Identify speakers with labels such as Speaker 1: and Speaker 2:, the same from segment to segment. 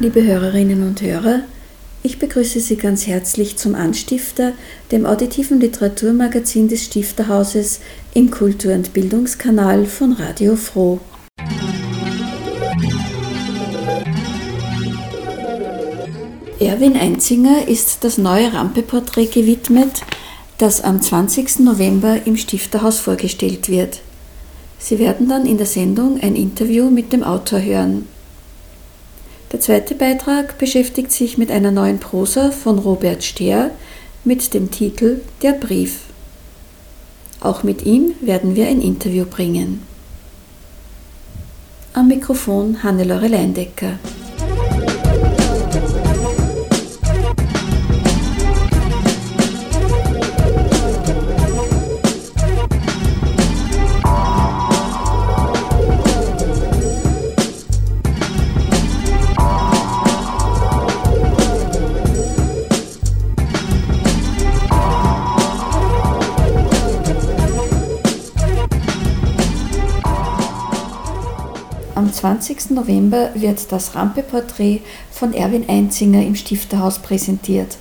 Speaker 1: Liebe Hörerinnen und Hörer, ich begrüße Sie ganz herzlich zum Anstifter, dem auditiven Literaturmagazin des Stifterhauses im Kultur- und Bildungskanal von Radio Froh. Erwin Einzinger ist das neue Rampe-Porträt gewidmet, das am 20. November im Stifterhaus vorgestellt wird. Sie werden dann in der Sendung ein Interview mit dem Autor hören. Der zweite Beitrag beschäftigt sich mit einer neuen Prosa von Robert Stehr mit dem Titel Der Brief. Auch mit ihm werden wir ein Interview bringen. Am Mikrofon Hannelore Leindecker. 20. November wird das Rampe-Porträt von Erwin Einzinger im Stifterhaus präsentiert.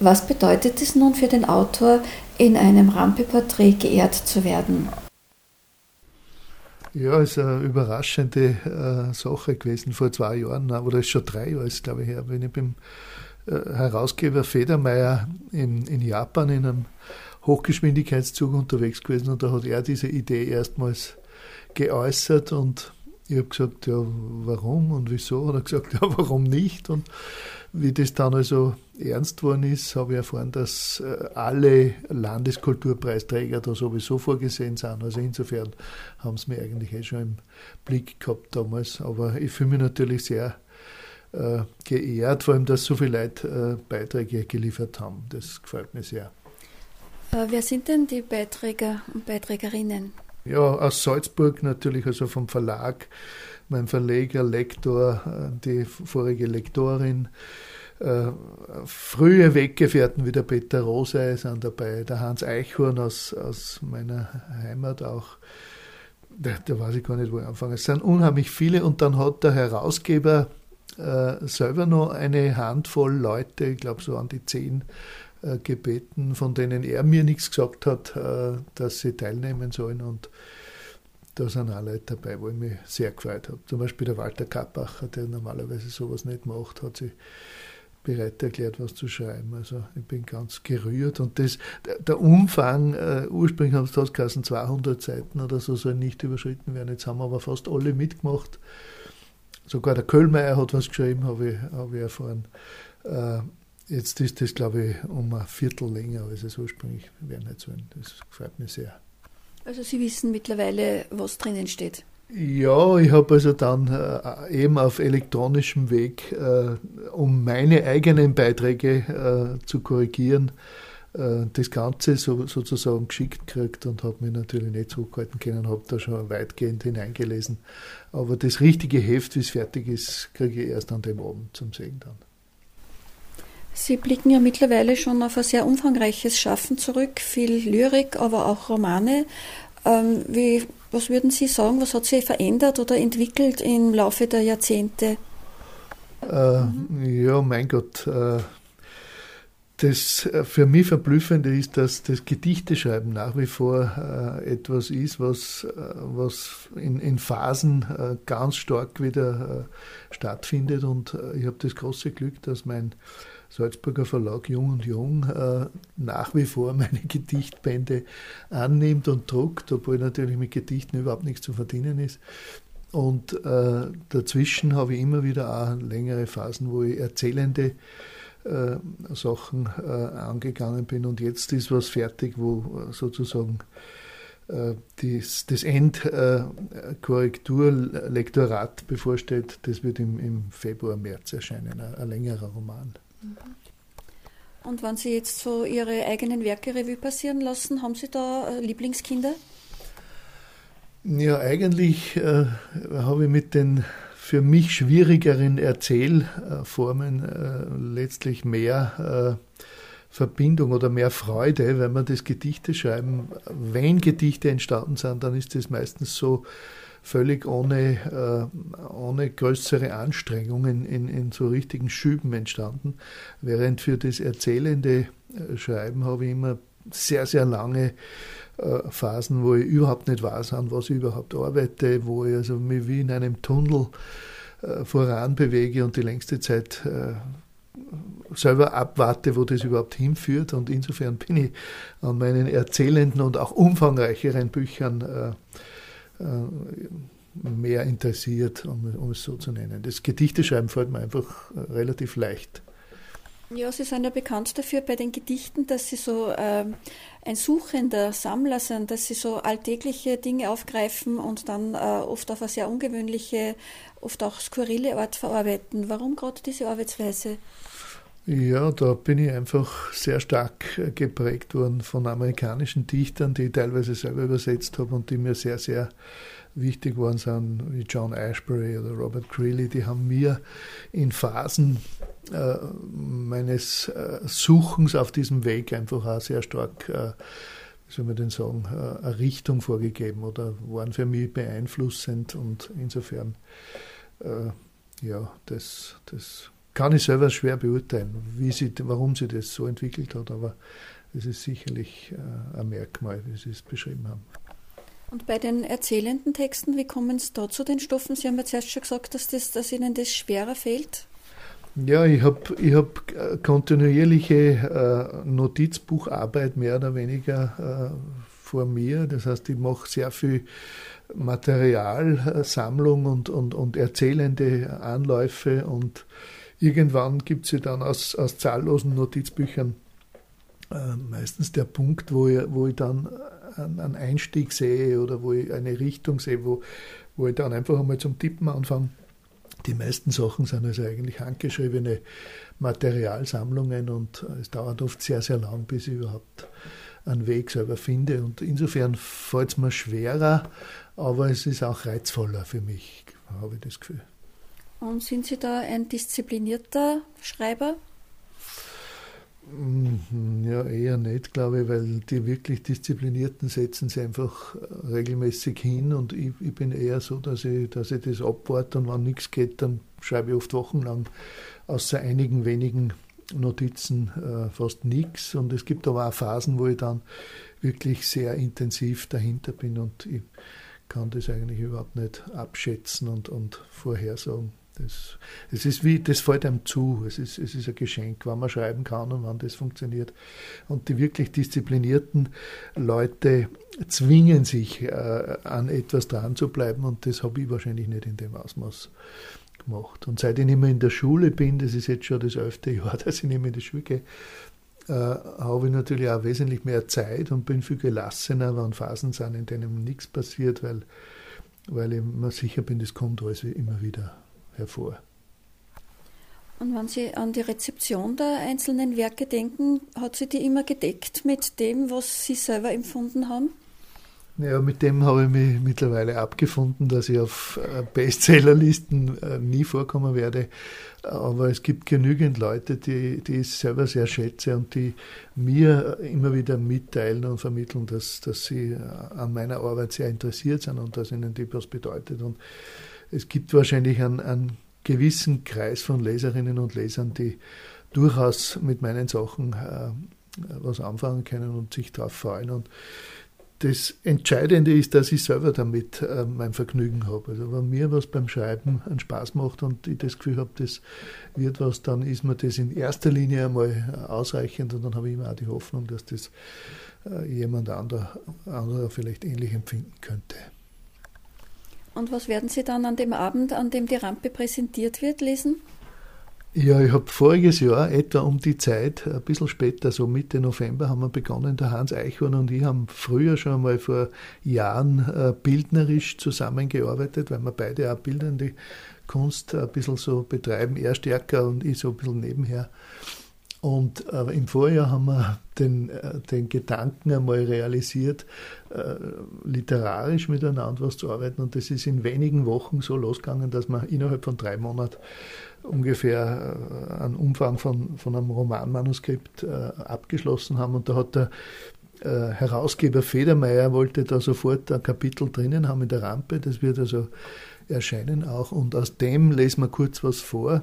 Speaker 1: Was bedeutet es nun für den Autor, in einem Rampe-Porträt geehrt zu werden?
Speaker 2: Ja, es ist eine überraschende äh, Sache gewesen vor zwei Jahren, oder ist schon drei Jahre, glaube ich, her, bin ich beim äh, Herausgeber Federmeier in, in Japan in einem Hochgeschwindigkeitszug unterwegs gewesen und da hat er diese Idee erstmals geäußert und ich habe gesagt, ja, warum und wieso? Und er hat gesagt, ja, warum nicht? Und wie das dann also ernst worden ist, habe ich erfahren, dass äh, alle Landeskulturpreisträger da sowieso vorgesehen sind. Also insofern haben sie mich eigentlich eh schon im Blick gehabt damals. Aber ich fühle mich natürlich sehr äh, geehrt, vor allem, dass so viele Leute äh, Beiträge geliefert haben. Das gefällt mir sehr.
Speaker 1: Äh, wer sind denn die Beiträger und Beiträgerinnen?
Speaker 2: Ja, aus Salzburg natürlich, also vom Verlag, mein Verleger, Lektor, äh, die vorige Lektorin, äh, frühe Weggefährten wie der Peter Rosey sind dabei, der Hans Eichhorn aus, aus meiner Heimat auch. Da, da weiß ich gar nicht, wo ich anfange. Es sind unheimlich viele und dann hat der Herausgeber äh, selber noch eine Handvoll Leute, ich glaube so an die zehn, gebeten, von denen er mir nichts gesagt hat, äh, dass sie teilnehmen sollen. Und da sind auch Leute dabei, wo ich mich sehr gefreut habe. Zum Beispiel der Walter Kappacher, der normalerweise sowas nicht macht, hat sich bereit erklärt, was zu schreiben. Also ich bin ganz gerührt. Und das, der Umfang, äh, ursprünglich haben es das 200 Seiten oder so, soll nicht überschritten werden. Jetzt haben aber fast alle mitgemacht. Sogar der Köhlmeier hat was geschrieben, habe ich, hab ich erfahren. Äh, Jetzt ist das, glaube ich, um ein Viertel länger, als es ursprünglich werden hätte sollen. Das gefällt mir sehr.
Speaker 1: Also Sie wissen mittlerweile, was drinnen steht?
Speaker 2: Ja, ich habe also dann äh, eben auf elektronischem Weg, äh, um meine eigenen Beiträge äh, zu korrigieren, äh, das Ganze so, sozusagen geschickt gekriegt und habe mich natürlich nicht zurückhalten können, habe da schon weitgehend hineingelesen. Aber das richtige Heft, wie es fertig ist, kriege ich erst an dem Abend zum Sehen dann.
Speaker 1: Sie blicken ja mittlerweile schon auf ein sehr umfangreiches Schaffen zurück, viel Lyrik, aber auch Romane. Ähm, wie, was würden Sie sagen, was hat sich verändert oder entwickelt im Laufe der Jahrzehnte?
Speaker 2: Äh, ja, mein Gott. Äh, das für mich Verblüffende ist, dass das Gedichteschreiben nach wie vor äh, etwas ist, was, äh, was in, in Phasen äh, ganz stark wieder äh, stattfindet. Und ich habe das große Glück, dass mein Salzburger Verlag Jung und Jung äh, nach wie vor meine Gedichtbände annimmt und druckt, obwohl natürlich mit Gedichten überhaupt nichts zu verdienen ist. Und äh, dazwischen habe ich immer wieder auch längere Phasen, wo ich erzählende äh, Sachen äh, angegangen bin. Und jetzt ist was fertig, wo sozusagen äh, das, das Endkorrekturlektorat bevorsteht, das wird im, im Februar, März erscheinen, ein, ein längerer Roman.
Speaker 1: Mhm. Und wenn Sie jetzt so Ihre eigenen Werke Revue passieren lassen, haben Sie da äh, Lieblingskinder?
Speaker 2: Ja, eigentlich äh, habe ich mit den für mich schwierigeren Erzählformen äh, letztlich mehr äh, Verbindung oder mehr Freude, wenn man das Gedichte schreiben. Wenn Gedichte entstanden sind, dann ist das meistens so völlig ohne, äh, ohne größere Anstrengungen in, in so richtigen Schüben entstanden. Während für das erzählende äh, Schreiben habe ich immer sehr, sehr lange äh, Phasen, wo ich überhaupt nicht weiß, an was ich überhaupt arbeite, wo ich also mich wie in einem Tunnel voran bewege und die längste Zeit selber abwarte, wo das überhaupt hinführt. Und insofern bin ich an meinen erzählenden und auch umfangreicheren Büchern äh, mehr interessiert, um, um, es so zu nennen. Das Gedichteschreiben fällt mir einfach äh, relativ leicht.
Speaker 1: Ja, Sie sind ja bekannt dafür bei den Gedichten, dass Sie so ähm, ein suchender Sammler sind, dass Sie so alltägliche Dinge aufgreifen und dann äh, oft auf eine sehr ungewöhnliche, oft auch skurrile Art verarbeiten. Warum gerade diese Arbeitsweise?
Speaker 2: Ja, da bin ich einfach sehr stark geprägt worden von amerikanischen Dichtern, die ich teilweise selber übersetzt habe und die mir sehr, sehr wichtig waren, sind wie John Ashbery oder Robert Greeley. Die haben mir in Phasen äh, meines äh, Suchens auf diesem Weg einfach auch sehr stark, äh, wie soll man denn sagen, äh, eine Richtung vorgegeben oder waren für mich beeinflussend und insofern, äh, ja, das, das kann ich selber schwer beurteilen, wie sie, warum sie das so entwickelt hat, aber es ist sicherlich äh, ein Merkmal, wie Sie es beschrieben haben.
Speaker 1: Und bei den erzählenden Texten, wie kommen Sie da zu den Stoffen? Sie haben ja zuerst schon gesagt, dass, das, dass Ihnen das schwerer fällt.
Speaker 2: Ja, ich habe ich hab äh, kontinuierliche äh, Notizbucharbeit mehr oder weniger vor mir. Das heißt, ich mache sehr viel Materialsammlung und, und, und erzählende Anläufe und irgendwann gibt es ja dann aus, aus zahllosen Notizbüchern äh, meistens der Punkt, wo ich, wo ich dann einen Einstieg sehe oder wo ich eine Richtung sehe, wo, wo ich dann einfach einmal zum Tippen anfange. Die meisten Sachen sind also eigentlich handgeschriebene Materialsammlungen und es dauert oft sehr, sehr lang, bis ich überhaupt einen Weg selber finde. Und insofern fällt es mir schwerer, aber es ist auch reizvoller für mich, habe ich das Gefühl.
Speaker 1: Und sind Sie da ein disziplinierter Schreiber?
Speaker 2: Mhm, ja, eher nicht, glaube ich, weil die wirklich Disziplinierten setzen sie einfach regelmäßig hin und ich, ich bin eher so, dass ich, dass ich das abwarte und wenn nichts geht, dann schreibe ich oft wochenlang außer einigen wenigen Notizen äh, fast nichts und es gibt aber auch Phasen, wo ich dann wirklich sehr intensiv dahinter bin und ich kann das eigentlich überhaupt nicht abschätzen und, und vorhersagen. Das, es ist wie, das fällt einem zu. Es ist, es ist ein Geschenk, wann man schreiben kann und wann das funktioniert. Und die wirklich disziplinierten Leute zwingen sich, äh, an etwas dran zu bleiben und das habe ich wahrscheinlich nicht in dem Ausmaß gemacht. Und seit ich nicht mehr in der Schule bin, das ist jetzt schon das elfte Jahr, dass ich nicht mehr in die Schule gehe, äh, habe ich natürlich auch wesentlich mehr Zeit und bin viel gelassener, wenn Phasen sind, in denen nichts passiert, weil, weil ich mir sicher bin, das kommt alles immer wieder hervor.
Speaker 1: Und wenn Sie an die Rezeption der einzelnen Werke denken, hat sie die immer gedeckt mit dem, was Sie selber empfunden haben?
Speaker 2: Ja, mit dem habe ich mich mittlerweile abgefunden, dass ich auf äh, Bestsellerlisten äh, nie vorkommen werde. Aber es gibt genügend Leute, die, die ich selber sehr schätze und die mir immer wieder mitteilen und vermitteln, dass, dass sie äh, an meiner Arbeit sehr interessiert sind und dass ihnen die was bedeutet. Und es gibt wahrscheinlich einen, einen gewissen Kreis von Leserinnen und Lesern, die durchaus mit meinen Sachen äh, was anfangen können und sich darauf freuen. Und das Entscheidende ist, dass ich selber damit äh, mein Vergnügen habe. Also wenn mir was beim Schreiben einen Spaß macht und ich das Gefühl habe, das wird was, dann ist mir das in erster Linie einmal ausreichend und dann habe ich immer auch die Hoffnung, dass das äh, jemand anderer, anderer vielleicht ähnlich empfinden könnte.
Speaker 1: Und was werden Sie dann an dem Abend, an dem die Rampe präsentiert wird, lesen?
Speaker 2: Ja, ich habe voriges Jahr, etwa um die Zeit, ein bisschen später, so Mitte November, haben wir begonnen, der Hans Eichhorn und ich haben früher schon mal vor Jahren äh, bildnerisch zusammengearbeitet, weil wir beide auch bildende Kunst ein bisschen so betreiben, er stärker und ich so ein bisschen nebenher. Und äh, im Vorjahr haben wir den, äh, den Gedanken einmal realisiert, äh, literarisch miteinander was zu arbeiten. Und das ist in wenigen Wochen so losgegangen, dass wir innerhalb von drei Monaten ungefähr äh, einen Umfang von, von einem Romanmanuskript äh, abgeschlossen haben. Und da hat der äh, Herausgeber Federmeier wollte da sofort ein Kapitel drinnen haben in der Rampe. Das wird also erscheinen auch. Und aus dem lesen wir kurz was vor.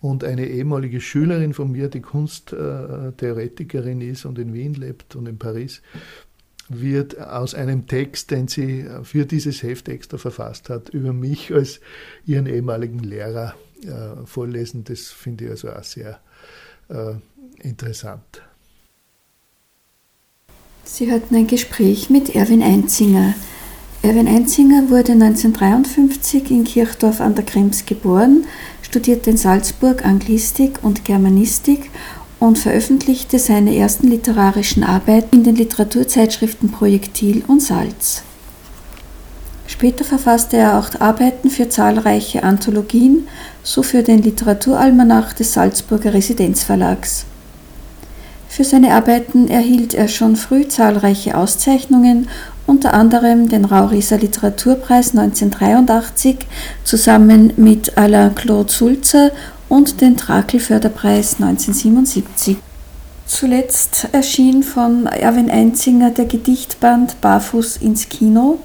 Speaker 2: Und eine ehemalige Schülerin von mir, die Kunsttheoretikerin ist und in Wien lebt und in Paris, wird aus einem Text, den sie für dieses Heft extra verfasst hat, über mich als ihren ehemaligen Lehrer äh, vorlesen. Das finde ich also auch sehr äh, interessant.
Speaker 1: Sie hatten ein Gespräch mit Erwin Einzinger. Erwin Einzinger wurde 1953 in Kirchdorf an der Krems geboren, studierte in Salzburg Anglistik und Germanistik und veröffentlichte seine ersten literarischen Arbeiten in den Literaturzeitschriften Projektil und Salz. Später verfasste er auch Arbeiten für zahlreiche Anthologien, so für den Literaturalmanach des Salzburger Residenzverlags. Für seine Arbeiten erhielt er schon früh zahlreiche Auszeichnungen, unter anderem den Rauriser Literaturpreis 1983 zusammen mit Alain Claude Sulzer und den Trakel-Förderpreis 1977. Zuletzt erschien von Erwin Einzinger der Gedichtband Barfuß ins Kino.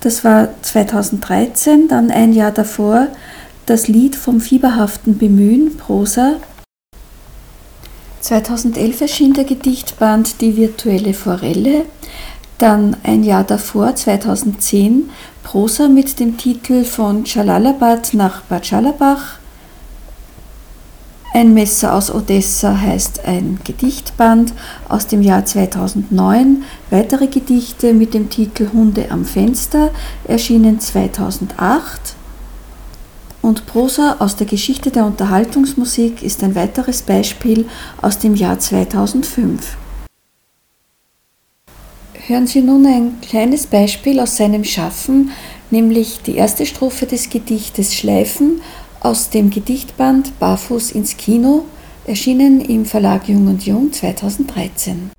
Speaker 1: Das war 2013, dann ein Jahr davor das Lied vom fieberhaften Bemühen, Prosa. 2011 erschien der Gedichtband Die virtuelle Forelle, dann ein Jahr davor, 2010, Prosa mit dem Titel Von Jalalabad nach Bad Jalabach, ein Messer aus Odessa heißt ein Gedichtband aus dem Jahr 2009. Weitere Gedichte mit dem Titel Hunde am Fenster erschienen 2008. Und Prosa aus der Geschichte der Unterhaltungsmusik ist ein weiteres Beispiel aus dem Jahr 2005. Hören Sie nun ein kleines Beispiel aus seinem Schaffen, nämlich die erste Strophe des Gedichtes Schleifen aus dem Gedichtband Barfuß ins Kino, erschienen im Verlag Jung und Jung 2013.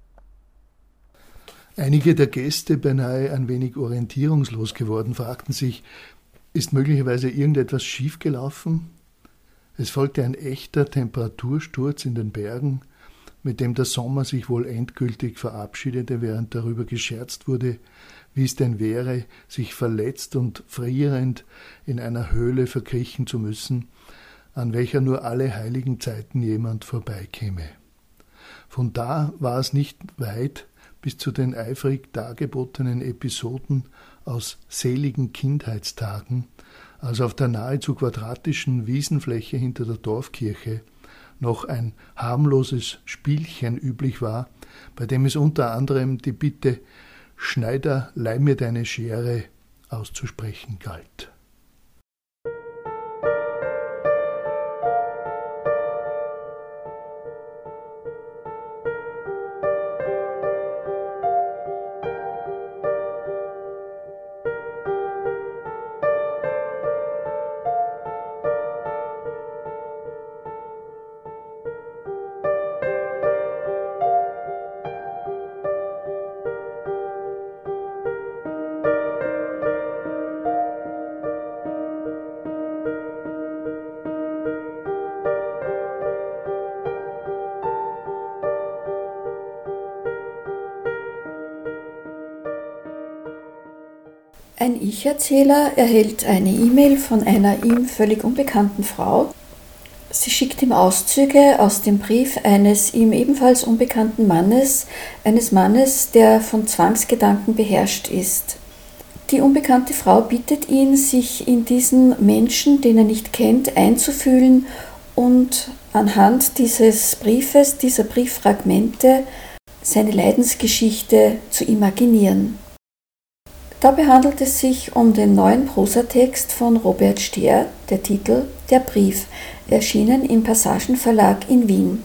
Speaker 2: Einige der Gäste, beinahe ein wenig orientierungslos geworden, fragten sich, ist möglicherweise irgendetwas schiefgelaufen? Es folgte ein echter Temperatursturz in den Bergen, mit dem der Sommer sich wohl endgültig verabschiedete, während darüber gescherzt wurde, wie es denn wäre, sich verletzt und frierend in einer Höhle verkriechen zu müssen, an welcher nur alle heiligen Zeiten jemand vorbeikäme. Von da war es nicht weit bis zu den eifrig dargebotenen Episoden aus seligen Kindheitstagen, als auf der nahezu quadratischen Wiesenfläche hinter der Dorfkirche noch ein harmloses Spielchen üblich war, bei dem es unter anderem die Bitte Schneider, leih mir deine Schere auszusprechen galt.
Speaker 1: Ein Ich-Erzähler erhält eine E-Mail von einer ihm völlig unbekannten Frau. Sie schickt ihm Auszüge aus dem Brief eines ihm ebenfalls unbekannten Mannes, eines Mannes, der von Zwangsgedanken beherrscht ist. Die unbekannte Frau bittet ihn, sich in diesen Menschen, den er nicht kennt, einzufühlen und anhand dieses Briefes, dieser Brieffragmente, seine Leidensgeschichte zu imaginieren. Dabei handelt es sich um den neuen Prosatext von Robert Stehr, der Titel Der Brief, erschienen im Passagenverlag in Wien.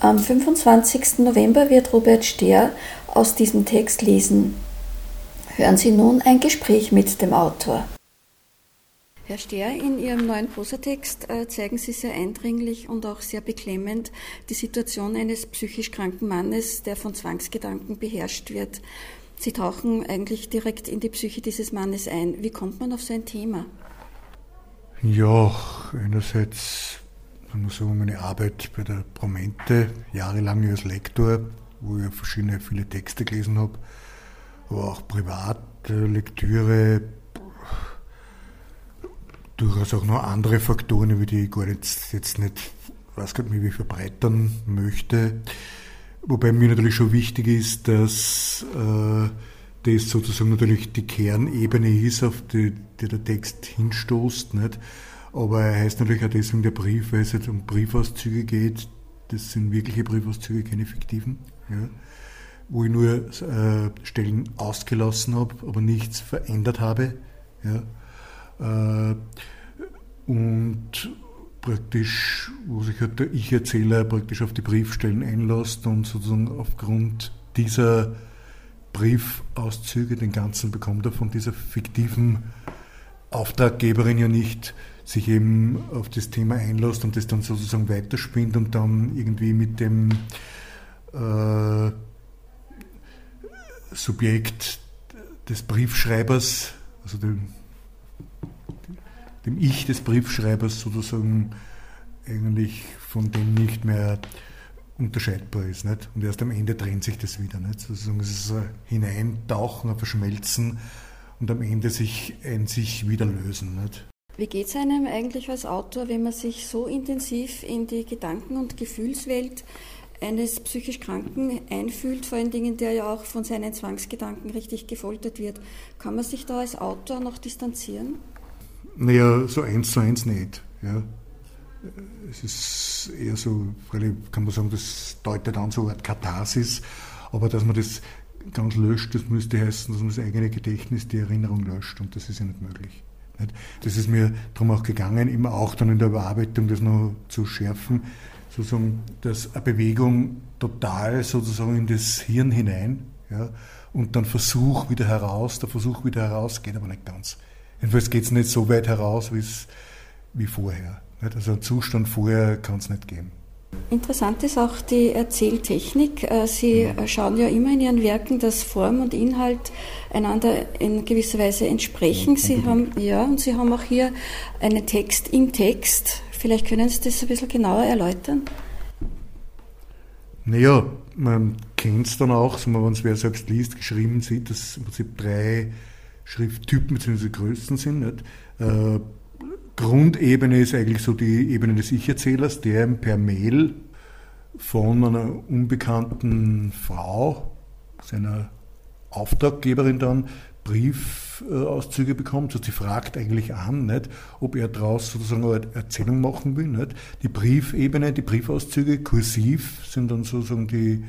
Speaker 1: Am 25. November wird Robert Stehr aus diesem Text lesen. Hören Sie nun ein Gespräch mit dem Autor. Herr Stehr, in Ihrem neuen Prosatext äh, zeigen Sie sehr eindringlich und auch sehr beklemmend die Situation eines psychisch kranken Mannes, der von Zwangsgedanken beherrscht wird. Sie tauchen eigentlich direkt in die Psyche dieses Mannes ein. Wie kommt man auf so ein Thema?
Speaker 3: Ja, einerseits, man muss sagen, meine Arbeit bei der Promente, jahrelang als Lektor, wo ich verschiedene, viele Texte gelesen habe, aber auch private Lektüre, durchaus auch noch andere Faktoren, über die ich gar jetzt, jetzt nicht, weiß gar nicht, wie ich verbreitern möchte. Wobei mir natürlich schon wichtig ist, dass äh, das sozusagen natürlich die Kernebene ist, auf die, die der Text hinstoßt. Nicht? Aber er heißt natürlich auch deswegen der Brief, weil es jetzt um Briefauszüge geht. Das sind wirkliche Briefauszüge, keine fiktiven. Ja? Wo ich nur äh, Stellen ausgelassen habe, aber nichts verändert habe. Ja? Äh, und praktisch, wo sich halt der Ich-Erzähler praktisch auf die Briefstellen einlässt und sozusagen aufgrund dieser Briefauszüge, den ganzen bekommt er von dieser fiktiven Auftraggeberin ja nicht, sich eben auf das Thema einlässt und das dann sozusagen weiterspinnt und dann irgendwie mit dem äh, Subjekt des Briefschreibers, also dem dem Ich des Briefschreibers sozusagen eigentlich von dem nicht mehr unterscheidbar ist. Nicht? Und erst am Ende trennt sich das wieder. Nicht? Sozusagen es ein Hineintauchen, ein Verschmelzen und am Ende sich ein sich wieder lösen. Nicht?
Speaker 1: Wie geht es einem eigentlich als Autor, wenn man sich so intensiv in die Gedanken- und Gefühlswelt eines psychisch Kranken einfühlt, vor allen Dingen, der ja auch von seinen Zwangsgedanken richtig gefoltert wird? Kann man sich da als Autor noch distanzieren?
Speaker 3: Naja, so eins zu eins nicht. Ja. Es ist eher so, kann man sagen, das deutet an so eine Art Katharsis, aber dass man das ganz löscht, das müsste heißen, dass man das eigene Gedächtnis, die Erinnerung löscht und das ist ja nicht möglich. Das ist mir darum auch gegangen, immer auch dann in der Überarbeitung das noch zu schärfen, sozusagen, dass eine Bewegung total sozusagen in das Hirn hinein ja, und dann Versuch wieder heraus, der Versuch wieder heraus geht aber nicht ganz. Jedenfalls geht es nicht so weit heraus wie vorher. Also einen Zustand vorher kann es nicht geben.
Speaker 1: Interessant ist auch die Erzähltechnik. Äh, Sie ja. schauen ja immer in Ihren Werken, dass Form und Inhalt einander in gewisser Weise entsprechen. Sie haben, ja, und Sie haben auch hier einen Text im Text. Vielleicht können Sie das ein bisschen genauer erläutern?
Speaker 3: Naja, man kennt es dann auch, wenn man es wer selbst liest, geschrieben sieht, dass im Prinzip drei Schrifttypen bzw. Größen sind. Nicht? Äh, Grundebene ist eigentlich so die Ebene des Ich-Erzählers, der per Mail von einer unbekannten Frau, seiner Auftraggeberin dann, Briefauszüge bekommt. Also sie fragt eigentlich an, nicht, ob er daraus sozusagen eine Erzählung machen will. Nicht. Die Briefebene, die Briefauszüge kursiv sind dann sozusagen die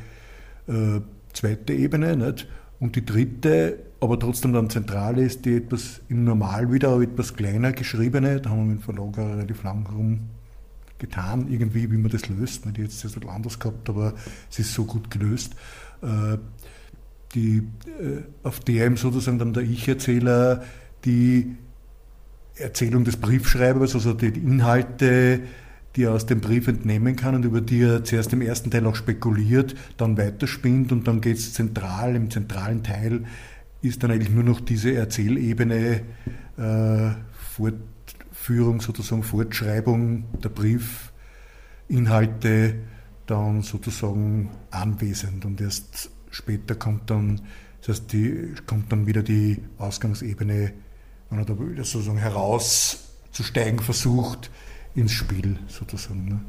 Speaker 3: äh, zweite Ebene. Nicht. Und die dritte aber trotzdem dann zentral ist, die etwas im Normal wieder etwas kleiner geschriebene, da haben wir mit dem Verlag relativ lang rum getan, irgendwie, wie man das löst. Man hätte jetzt das bisschen anders gehabt, aber es ist so gut gelöst. Äh, die, äh, auf der sozusagen dann der Ich-Erzähler die Erzählung des Briefschreibers, also die Inhalte, die er aus dem Brief entnehmen kann und über die er zuerst im ersten Teil auch spekuliert, dann weiterspinnt und dann geht es zentral, im zentralen Teil ist dann eigentlich nur noch diese Erzählebene, äh, Fortführung, sozusagen Fortschreibung der Briefinhalte dann sozusagen anwesend und erst später kommt dann, das heißt, die, kommt dann wieder die Ausgangsebene, wenn er da sozusagen herauszusteigen versucht, ins Spiel sozusagen. Ne?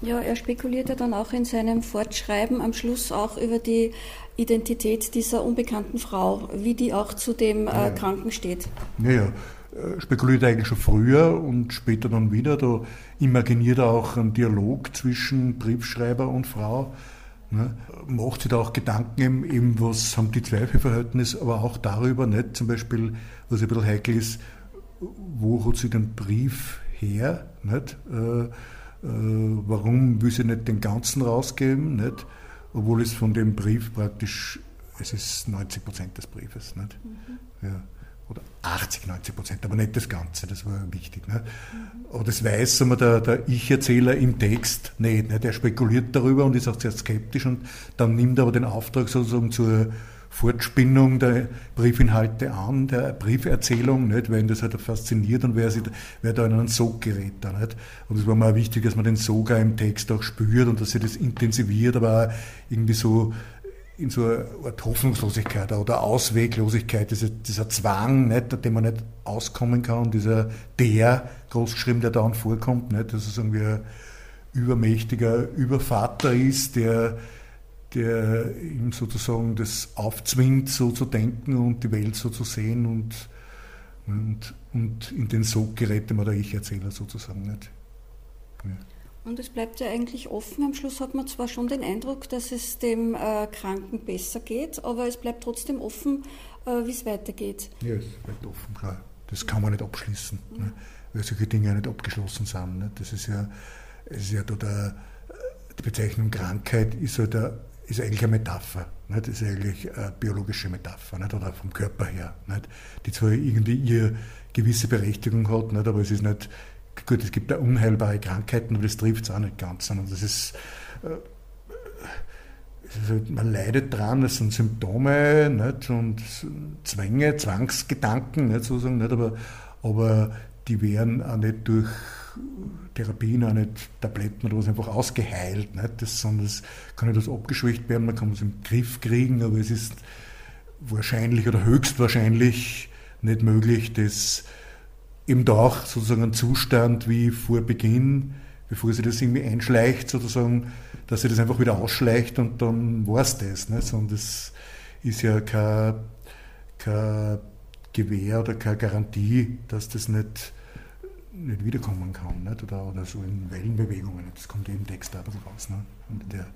Speaker 1: Ja, er spekuliert ja dann auch in seinem Fortschreiben am Schluss auch über die Identität dieser unbekannten Frau, wie die auch zu dem äh. Kranken steht.
Speaker 3: Ja, ja. Äh, spekuliert er eigentlich schon früher und später dann wieder. Da imaginiert er auch einen Dialog zwischen Briefschreiber und Frau. Ne? Macht sich da auch Gedanken, eben, eben was haben die Zweifelverhältnis, aber auch darüber, nicht zum Beispiel, was ein bisschen heikel ist, wo hat sie den Brief her? Nicht? Äh, warum will sie nicht den ganzen rausgeben? Nicht? Obwohl es von dem Brief praktisch, es ist 90 Prozent des Briefes. Nicht? Mhm. Ja oder 80, 90 Prozent, aber nicht das Ganze, das war wichtig. Ne? Aber das weiß wir, der, der Ich-Erzähler im Text nicht, nicht. Der spekuliert darüber und ist auch sehr skeptisch und dann nimmt er aber den Auftrag sozusagen zur Fortspinnung der Briefinhalte an, der Brieferzählung, nicht, weil ihn das halt fasziniert und wer, sich, wer da in einen Sog gerät. Da, nicht. Und es war mir auch wichtig, dass man den Sog auch im Text auch spürt und dass sich das intensiviert, aber auch irgendwie so in so eine Art Hoffnungslosigkeit oder Ausweglosigkeit, dieser, dieser Zwang, nicht, dem man nicht auskommen kann, dieser der großgeschrieben, der da vorkommt, nicht, dass es irgendwie ein übermächtiger Übervater ist, der, der ihm sozusagen das aufzwingt, so zu denken und die Welt so zu sehen und, und, und in den Sog gerät man der Ich-Erzähler sozusagen nicht.
Speaker 1: Ja. Und es bleibt ja eigentlich offen. Am Schluss hat man zwar schon den Eindruck, dass es dem äh, Kranken besser geht, aber es bleibt trotzdem offen, äh, wie es weitergeht.
Speaker 3: Ja, es bleibt offen, klar. Das kann man nicht abschließen, mhm. ne? weil solche Dinge ja nicht abgeschlossen sind. Ne? Das ist ja, es ist ja da der, die Bezeichnung Krankheit ist, halt eine, ist eigentlich eine Metapher. Nicht? Ist eigentlich eine biologische Metapher, nicht? oder vom Körper her, nicht? die zwar irgendwie ihre gewisse Berechtigung hat, nicht? aber es ist nicht Gut, es gibt ja unheilbare Krankheiten, aber das trifft es auch nicht ganz. Und das ist, also man leidet dran, das sind Symptome nicht? und Zwänge, Zwangsgedanken, nicht, sozusagen, nicht? Aber, aber die werden auch nicht durch Therapien, auch nicht Tabletten oder was einfach ausgeheilt, nicht? Das, sondern es kann nicht abgeschwächt werden, man kann es im Griff kriegen, aber es ist wahrscheinlich oder höchstwahrscheinlich nicht möglich, das eben da auch sozusagen ein Zustand wie vor Beginn, bevor sie das irgendwie einschleicht, sozusagen, dass sie das einfach wieder ausschleicht und dann war es das. Nicht? Sondern das ist ja kein, kein Gewähr oder keine Garantie, dass das nicht, nicht wiederkommen kann. Nicht? Oder, oder so in Wellenbewegungen. Das kommt eben im Text bisschen raus. Nicht? Und in der,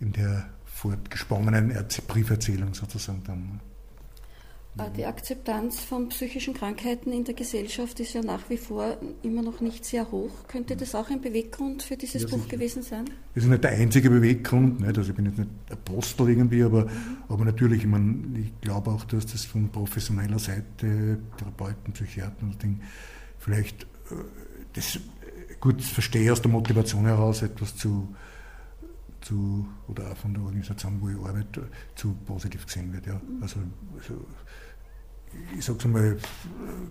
Speaker 3: in der fortgesponnenen Brieferzählung sozusagen dann.
Speaker 1: Äh, die Akzeptanz von psychischen Krankheiten in der Gesellschaft ist ja nach wie vor immer noch nicht sehr hoch. Könnte das auch ein Beweggrund für dieses ja, Buch sicher. gewesen sein?
Speaker 3: Das ist nicht der einzige Beweggrund. Nicht? Also ich bin jetzt nicht Apostel irgendwie, aber, mhm. aber natürlich, ich, meine, ich glaube auch, dass das von professioneller Seite, Therapeuten, Psychiater und Ding, vielleicht das gut verstehe aus der Motivation heraus, etwas zu, zu oder auch von der Organisation, wo ich arbeite, zu positiv gesehen wird. Ja. Also, also ich sage es einmal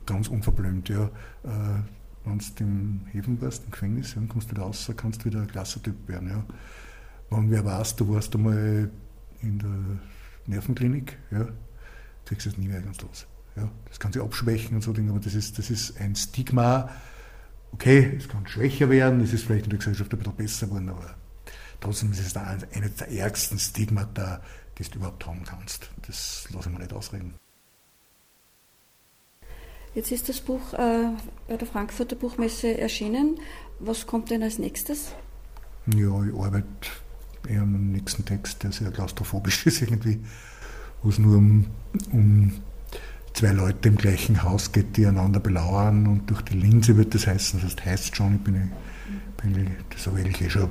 Speaker 3: ganz unverblümt, ja, äh, wenn du im Häfen warst, im Gefängnis, dann kommst du wieder raus, kannst du wieder ein Klassentyp werden. Ja. Wenn wer weiß, du warst einmal in der Nervenklinik, ja, kriegst du es nie mehr ganz los. Ja. Das kann sich abschwächen und so Dinge, aber das ist, das ist ein Stigma. Okay, es kann schwächer werden, es ist vielleicht in der Gesellschaft ein bisschen besser geworden, aber trotzdem ist es eines der ärgsten Stigmata, die du überhaupt haben kannst. Das lasse ich mir nicht ausreden.
Speaker 1: Jetzt ist das Buch äh, bei der Frankfurter Buchmesse erschienen. Was kommt denn als nächstes?
Speaker 3: Ja, ich arbeite eher am nächsten Text, der sehr klaustrophobisch ist irgendwie, wo es nur um, um zwei Leute im gleichen Haus geht, die einander belauern und durch die Linse wird das heißen. Das heißt, schon, ich bin, bin das habe ich eh schon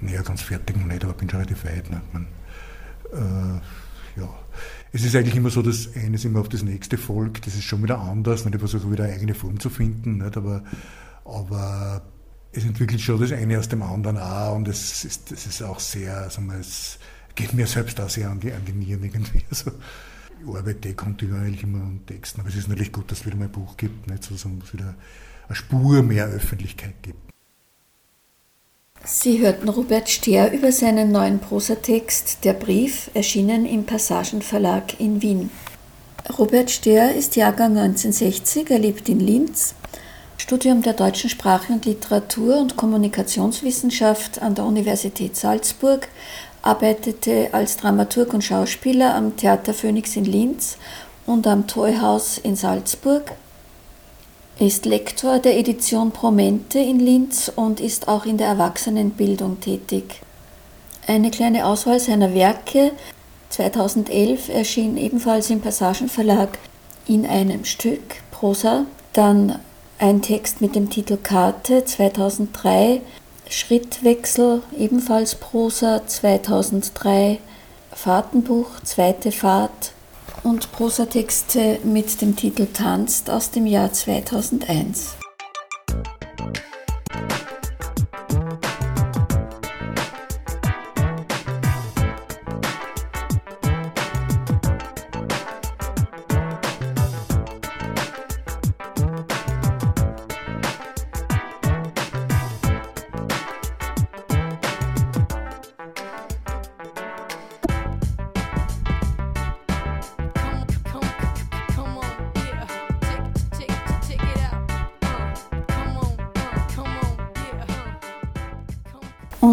Speaker 3: näher ganz fertig noch nicht, aber bin schon relativ weit. Ne? Man, äh, ja es ist eigentlich immer so, dass eines immer auf das nächste folgt. Das ist schon wieder anders. Nicht? Ich versuche wieder eine eigene Form zu finden. Nicht? Aber, aber es entwickelt schon das eine aus dem anderen auch. Und es ist, es ist auch sehr, sagen es geht mir selbst auch sehr an die, an die Nieren irgendwie. Also, ich arbeite kontinuierlich immer an Texten. Aber es ist natürlich gut, dass es wieder mal ein Buch gibt. Nicht? So, dass es wieder eine Spur mehr Öffentlichkeit gibt.
Speaker 1: Sie hörten Robert Stehr über seinen neuen Prosatext Der Brief, erschienen im Passagenverlag in Wien. Robert Stehr ist Jahrgang 1960, er lebt in Linz. Studium der deutschen Sprache und Literatur und Kommunikationswissenschaft an der Universität Salzburg, arbeitete als Dramaturg und Schauspieler am Theater Phoenix in Linz und am Toyhaus in Salzburg ist Lektor der Edition Promente in Linz und ist auch in der Erwachsenenbildung tätig. Eine kleine Auswahl seiner Werke. 2011 erschien ebenfalls im Passagenverlag in einem Stück Prosa, dann ein Text mit dem Titel Karte 2003, Schrittwechsel ebenfalls Prosa 2003, Fahrtenbuch, zweite Fahrt und Prosatexte mit dem Titel Tanzt aus dem Jahr 2001.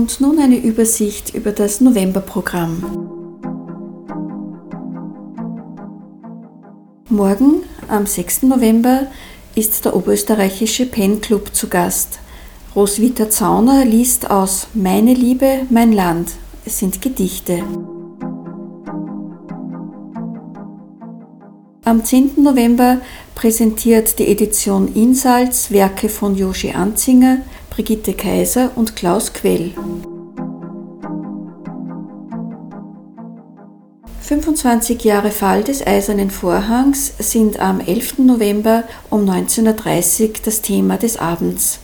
Speaker 1: Und nun eine Übersicht über das Novemberprogramm. Morgen, am 6. November, ist der oberösterreichische Pen Club zu Gast. Roswitha Zauner liest aus Meine Liebe, mein Land. Es sind Gedichte. Am 10. November präsentiert die Edition Insalz Werke von Joshi Anzinger, Brigitte Kaiser und Klaus Quell. 25 Jahre Fall des Eisernen Vorhangs sind am 11. November um 19.30 Uhr das Thema des Abends.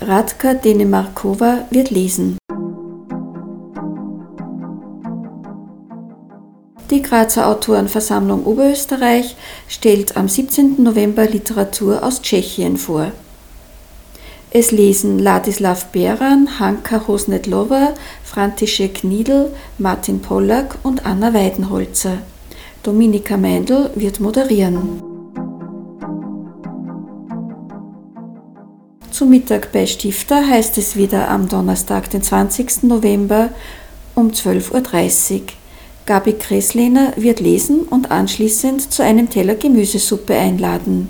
Speaker 1: Radka Denemarkova wird lesen. Die Grazer Autorenversammlung Oberösterreich stellt am 17. November Literatur aus Tschechien vor. Es lesen Ladislav Beran, Hanka Hosnetlova, František Niedl, Martin Pollack und Anna Weidenholzer. Dominika Meindl wird moderieren. Zum Mittag bei Stifter heißt es wieder am Donnerstag, den 20. November um 12.30 Uhr. Gabi Kresslehner wird lesen und anschließend zu einem Teller Gemüsesuppe einladen.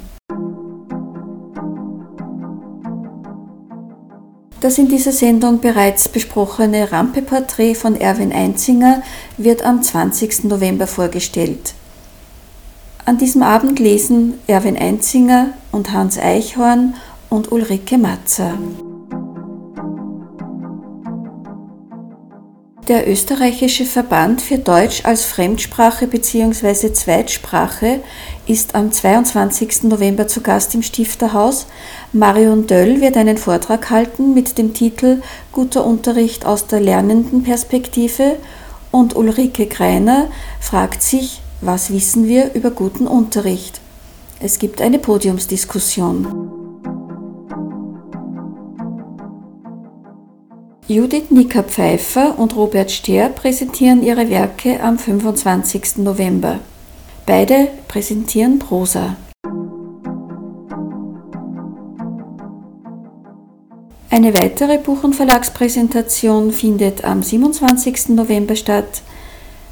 Speaker 1: Das in dieser Sendung bereits besprochene Rampe-Porträt von Erwin Einzinger wird am 20. November vorgestellt. An diesem Abend lesen Erwin Einzinger und Hans Eichhorn und Ulrike Matzer. Der österreichische Verband für Deutsch als Fremdsprache bzw. Zweitsprache ist am 22. November zu Gast im Stifterhaus. Marion Döll wird einen Vortrag halten mit dem Titel Guter Unterricht aus der lernenden Perspektive und Ulrike Greiner fragt sich, was wissen wir über guten Unterricht? Es gibt eine Podiumsdiskussion. Judith Nicker-Pfeiffer und Robert Stehr präsentieren ihre Werke am 25. November. Beide präsentieren Prosa. Eine weitere Buch- und Verlagspräsentation findet am 27. November statt.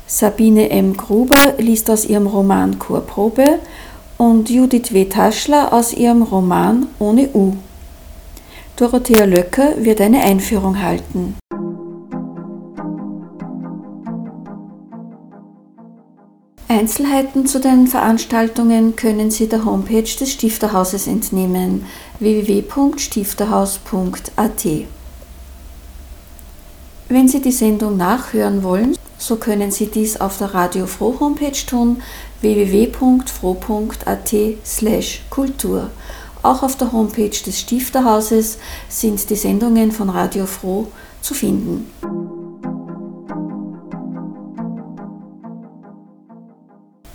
Speaker 1: Sabine M. Gruber liest aus ihrem Roman Chorprobe und Judith W. Taschler aus ihrem Roman Ohne U. Dorothea Löcker wird eine Einführung halten. Einzelheiten zu den Veranstaltungen können Sie der Homepage des Stifterhauses entnehmen www.stifterhaus.at. Wenn Sie die Sendung nachhören wollen, so können Sie dies auf der Radio Froh Homepage tun www.froh.at/kultur auch auf der Homepage des Stifterhauses sind die Sendungen von Radio Froh zu finden.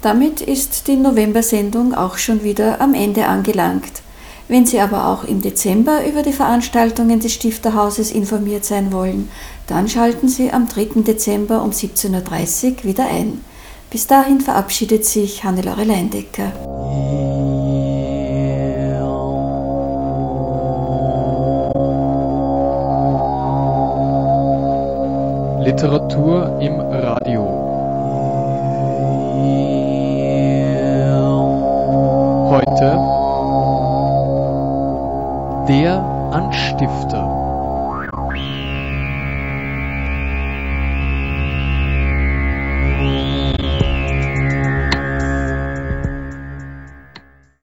Speaker 1: Damit ist die November-Sendung auch schon wieder am Ende angelangt. Wenn Sie aber auch im Dezember über die Veranstaltungen des Stifterhauses informiert sein wollen, dann schalten Sie am 3. Dezember um 17.30 Uhr wieder ein. Bis dahin verabschiedet sich Hannelore Leindecker.
Speaker 4: Literatur im Radio. Heute der Anstifter.